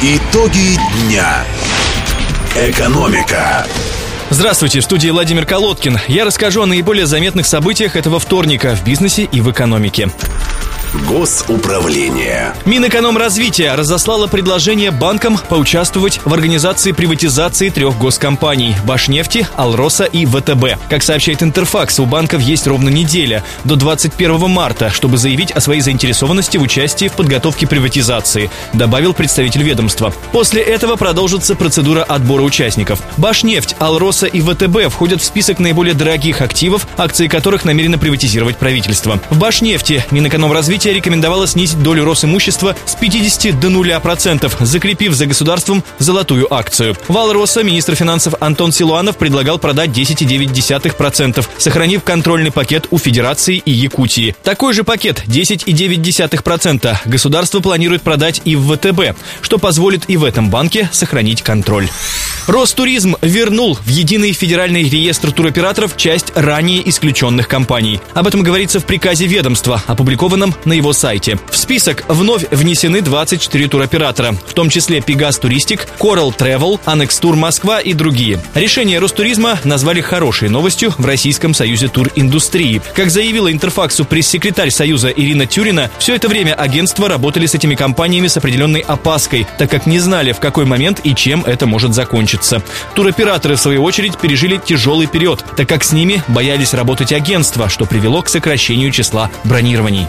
Итоги дня. Экономика. Здравствуйте, в студии Владимир Колодкин. Я расскажу о наиболее заметных событиях этого вторника в бизнесе и в экономике. Госуправление. Минэкономразвития разослало предложение банкам поучаствовать в организации приватизации трех госкомпаний – Башнефти, Алроса и ВТБ. Как сообщает Интерфакс, у банков есть ровно неделя, до 21 марта, чтобы заявить о своей заинтересованности в участии в подготовке приватизации, добавил представитель ведомства. После этого продолжится процедура отбора участников. Башнефть, Алроса и ВТБ входят в список наиболее дорогих активов, акции которых намерено приватизировать правительство. В Башнефти Минэкономразвития Развитие рекомендовало снизить долю Росимущества с 50 до 0%, закрепив за государством золотую акцию. Вал Роса министр финансов Антон Силуанов предлагал продать 10,9%, сохранив контрольный пакет у Федерации и Якутии. Такой же пакет 10,9% государство планирует продать и в ВТБ, что позволит и в этом банке сохранить контроль. Ростуризм вернул в единый федеральный реестр туроператоров часть ранее исключенных компаний. Об этом говорится в приказе ведомства, опубликованном на его сайте. В список вновь внесены 24 туроператора, в том числе Пегас Туристик, Coral Travel, Анекс Тур Москва и другие. Решение Ростуризма назвали хорошей новостью в Российском союзе туриндустрии. Как заявила Интерфаксу пресс-секретарь Союза Ирина Тюрина, все это время агентства работали с этими компаниями с определенной опаской, так как не знали, в какой момент и чем это может закончиться. Туроператоры, в свою очередь, пережили тяжелый период, так как с ними боялись работать агентства, что привело к сокращению числа бронирований.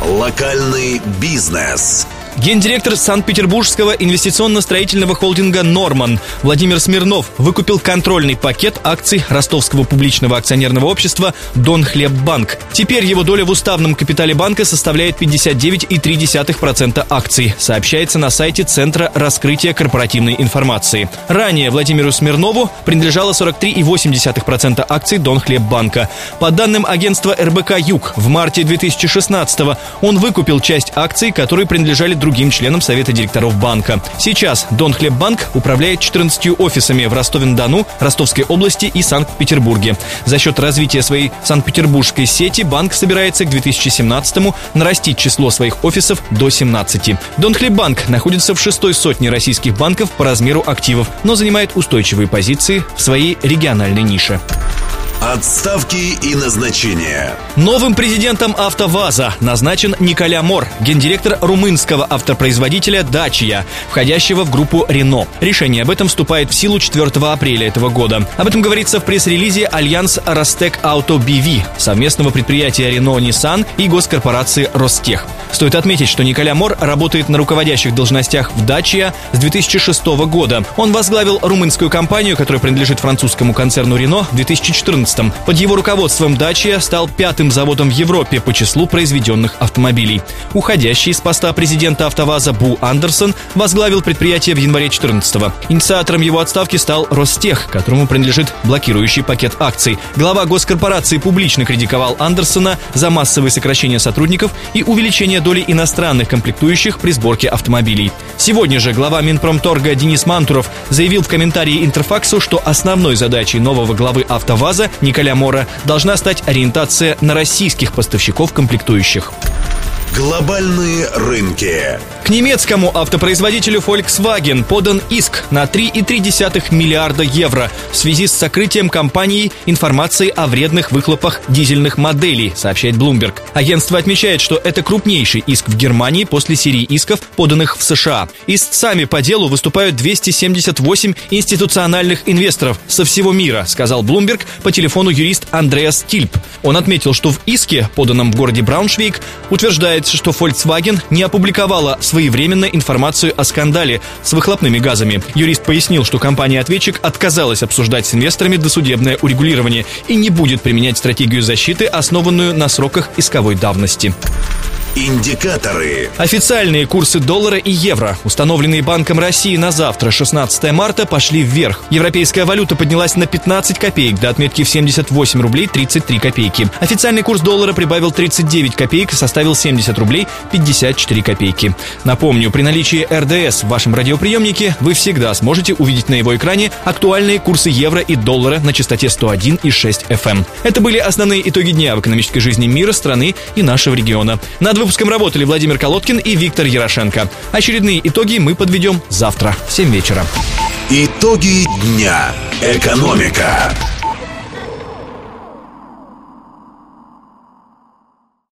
Локальный бизнес. Гендиректор Санкт-Петербургского инвестиционно-строительного холдинга «Норман» Владимир Смирнов выкупил контрольный пакет акций ростовского публичного акционерного общества «Дон Хлеббанк». Теперь его доля в уставном капитале банка составляет 59,3% акций, сообщается на сайте Центра раскрытия корпоративной информации. Ранее Владимиру Смирнову принадлежало 43,8% акций «Дон Хлеббанка». По данным агентства РБК «Юг», в марте 2016 он выкупил часть акций, которые принадлежали другим членам Совета директоров банка. Сейчас Дон Хлеббанк управляет 14 офисами в Ростове-на-Дону, Ростовской области и Санкт-Петербурге. За счет развития своей санкт-петербургской сети банк собирается к 2017-му нарастить число своих офисов до 17. Дон Хлеббанк находится в шестой сотне российских банков по размеру активов, но занимает устойчивые позиции в своей региональной нише. Отставки и назначения. Новым президентом АвтоВАЗа назначен Николя Мор, гендиректор румынского автопроизводителя «Дачия», входящего в группу «Рено». Решение об этом вступает в силу 4 апреля этого года. Об этом говорится в пресс-релизе Alliance Rostec Auto BV, совместного предприятия «Рено» Nissan и госкорпорации «Ростех». Стоит отметить, что Николя Мор работает на руководящих должностях в «Дачия» с 2006 года. Он возглавил румынскую компанию, которая принадлежит французскому концерну «Рено» в 2014 2014 Под его руководством Дачия стал пятым заводом в Европе по числу произведенных автомобилей. Уходящий с поста президента АвтоВАЗа Бу Андерсон возглавил предприятие в январе 2014 Инициатором его отставки стал Ростех, которому принадлежит блокирующий пакет акций. Глава госкорпорации публично критиковал Андерсона за массовые сокращения сотрудников и увеличение доли иностранных комплектующих при сборке автомобилей. Сегодня же глава Минпромторга Денис Мантуров заявил в комментарии Интерфаксу, что основной задачей нового главы АвтоВАЗа Николя Мора должна стать ориентация на российских поставщиков комплектующих. Глобальные рынки. К немецкому автопроизводителю Volkswagen подан иск на 3,3 миллиарда евро в связи с сокрытием компании информации о вредных выхлопах дизельных моделей, сообщает Bloomberg. Агентство отмечает, что это крупнейший иск в Германии после серии исков, поданных в США. Истцами по делу выступают 278 институциональных инвесторов со всего мира, сказал Bloomberg по телефону юрист Андреас Тильп. Он отметил, что в иске, поданном в городе Брауншвейг, утверждается, что Volkswagen не опубликовала своевременно информацию о скандале с выхлопными газами. Юрист пояснил, что компания-ответчик отказалась обсуждать с инвесторами досудебное урегулирование и не будет применять стратегию защиты, основанную на сроках исковой давности. Индикаторы. Официальные курсы доллара и евро, установленные Банком России на завтра, 16 марта, пошли вверх. Европейская валюта поднялась на 15 копеек до отметки в 78 рублей 33 копейки. Официальный курс доллара прибавил 39 копеек и составил 70 рублей 54 копейки. Напомню, при наличии РДС в вашем радиоприемнике вы всегда сможете увидеть на его экране актуальные курсы евро и доллара на частоте 101,6 FM. Это были основные итоги дня в экономической жизни мира, страны и нашего региона. Над выпуском работали Владимир Колодкин и Виктор Ярошенко. Очередные итоги мы подведем завтра в 7 вечера. Итоги дня. Экономика.